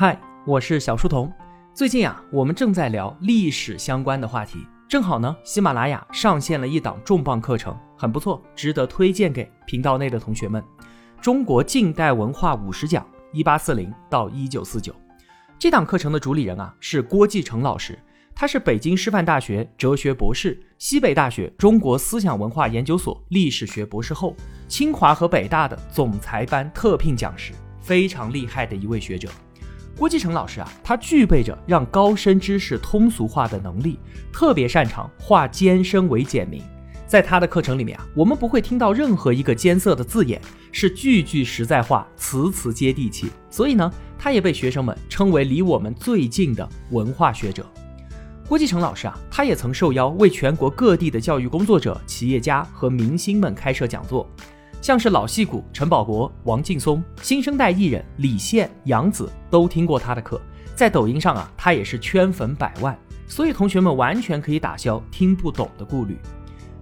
嗨，我是小书童。最近啊，我们正在聊历史相关的话题，正好呢，喜马拉雅上线了一档重磅课程，很不错，值得推荐给频道内的同学们。中国近代文化五十讲，一八四零到一九四九。这档课程的主理人啊，是郭继成老师，他是北京师范大学哲学博士，西北大学中国思想文化研究所历史学博士后，清华和北大的总裁班特聘讲师，非常厉害的一位学者。郭继成老师啊，他具备着让高深知识通俗化的能力，特别擅长化艰深为简明。在他的课程里面啊，我们不会听到任何一个艰涩的字眼，是句句实在话，词词接地气。所以呢，他也被学生们称为离我们最近的文化学者。郭继成老师啊，他也曾受邀为全国各地的教育工作者、企业家和明星们开设讲座。像是老戏骨陈宝国、王劲松，新生代艺人李现、杨紫都听过他的课，在抖音上啊，他也是圈粉百万，所以同学们完全可以打消听不懂的顾虑。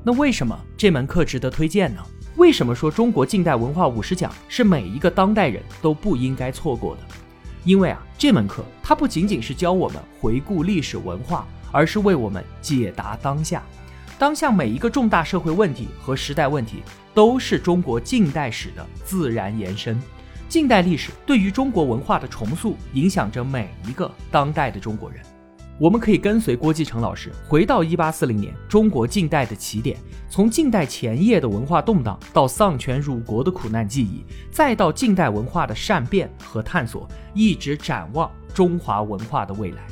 那为什么这门课值得推荐呢？为什么说中国近代文化五十讲是每一个当代人都不应该错过的？因为啊，这门课它不仅仅是教我们回顾历史文化，而是为我们解答当下。当下每一个重大社会问题和时代问题，都是中国近代史的自然延伸。近代历史对于中国文化的重塑，影响着每一个当代的中国人。我们可以跟随郭继成老师回到一八四零年中国近代的起点，从近代前夜的文化动荡，到丧权辱国的苦难记忆，再到近代文化的善变和探索，一直展望中华文化的未来。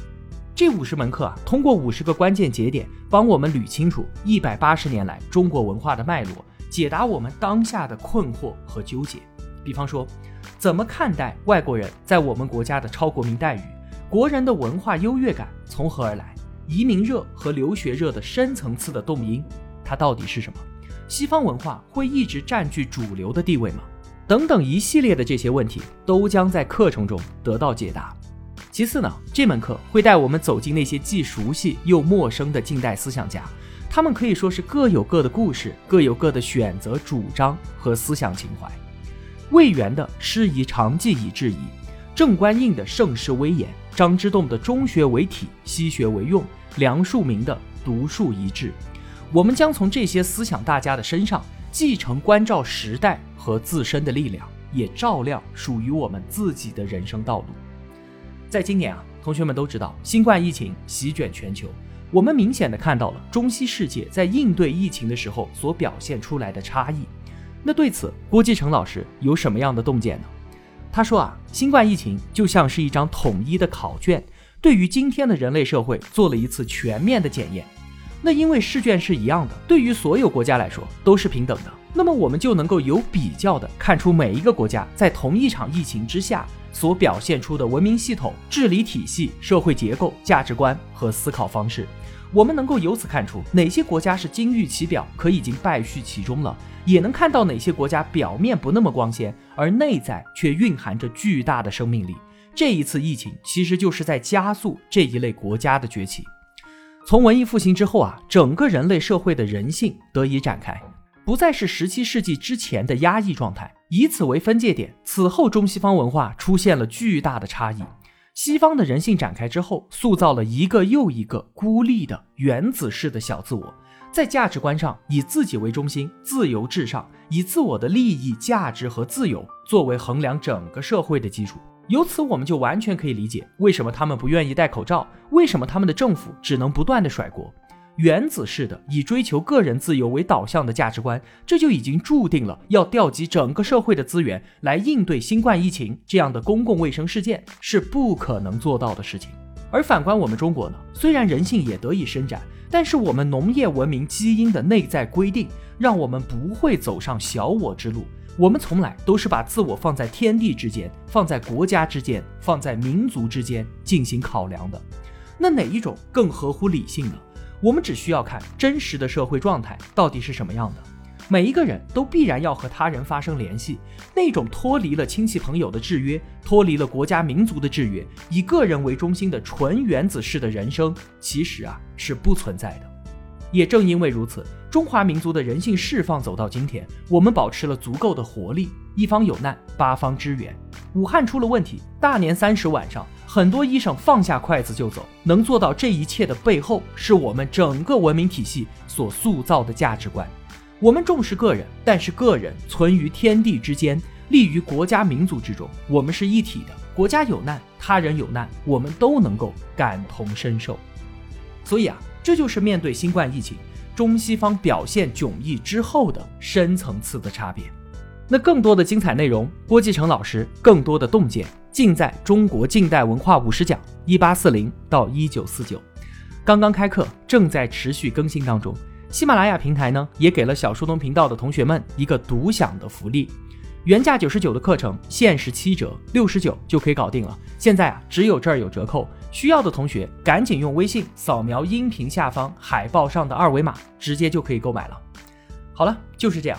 这五十门课啊，通过五十个关键节点，帮我们捋清楚一百八十年来中国文化的脉络，解答我们当下的困惑和纠结。比方说，怎么看待外国人在我们国家的超国民待遇？国人的文化优越感从何而来？移民热和留学热的深层次的动因，它到底是什么？西方文化会一直占据主流的地位吗？等等一系列的这些问题，都将在课程中得到解答。其次呢，这门课会带我们走进那些既熟悉又陌生的近代思想家，他们可以说是各有各的故事，各有各的选择、主张和思想情怀。魏源的“师夷长技以制夷”，郑观应的“盛世威严”，张之洞的“中学为体，西学为用”，梁漱溟的“独树一帜”，我们将从这些思想大家的身上继承关照时代和自身的力量，也照亮属于我们自己的人生道路。在今年啊，同学们都知道新冠疫情席卷全球，我们明显的看到了中西世界在应对疫情的时候所表现出来的差异。那对此，郭继成老师有什么样的洞见呢？他说啊，新冠疫情就像是一张统一的考卷，对于今天的人类社会做了一次全面的检验。那因为试卷是一样的，对于所有国家来说都是平等的，那么我们就能够有比较的看出每一个国家在同一场疫情之下。所表现出的文明系统、治理体系、社会结构、价值观和思考方式，我们能够由此看出哪些国家是金玉其表，可已经败絮其中了；也能看到哪些国家表面不那么光鲜，而内在却蕴含着巨大的生命力。这一次疫情其实就是在加速这一类国家的崛起。从文艺复兴之后啊，整个人类社会的人性得以展开。不再是十七世纪之前的压抑状态，以此为分界点。此后，中西方文化出现了巨大的差异。西方的人性展开之后，塑造了一个又一个孤立的原子式的小自我，在价值观上以自己为中心，自由至上，以自我的利益、价值和自由作为衡量整个社会的基础。由此，我们就完全可以理解为什么他们不愿意戴口罩，为什么他们的政府只能不断的甩锅。原子式的以追求个人自由为导向的价值观，这就已经注定了要调集整个社会的资源来应对新冠疫情这样的公共卫生事件是不可能做到的事情。而反观我们中国呢，虽然人性也得以伸展，但是我们农业文明基因的内在规定，让我们不会走上小我之路。我们从来都是把自我放在天地之间，放在国家之间，放在民族之间进行考量的。那哪一种更合乎理性呢？我们只需要看真实的社会状态到底是什么样的。每一个人都必然要和他人发生联系，那种脱离了亲戚朋友的制约，脱离了国家民族的制约，以个人为中心的纯原子式的人生，其实啊是不存在的。也正因为如此，中华民族的人性释放走到今天，我们保持了足够的活力。一方有难，八方支援。武汉出了问题，大年三十晚上。很多医生放下筷子就走，能做到这一切的背后，是我们整个文明体系所塑造的价值观。我们重视个人，但是个人存于天地之间，立于国家民族之中。我们是一体的，国家有难，他人有难，我们都能够感同身受。所以啊，这就是面对新冠疫情，中西方表现迥异之后的深层次的差别。那更多的精彩内容，郭继成老师更多的洞见，尽在中国近代文化五十讲（一八四零到一九四九）。刚刚开课，正在持续更新当中。喜马拉雅平台呢，也给了小书童频道的同学们一个独享的福利，原价九十九的课程，限时七折，六十九就可以搞定了。现在啊，只有这儿有折扣，需要的同学赶紧用微信扫描音频下方海报上的二维码，直接就可以购买了。好了，就是这样，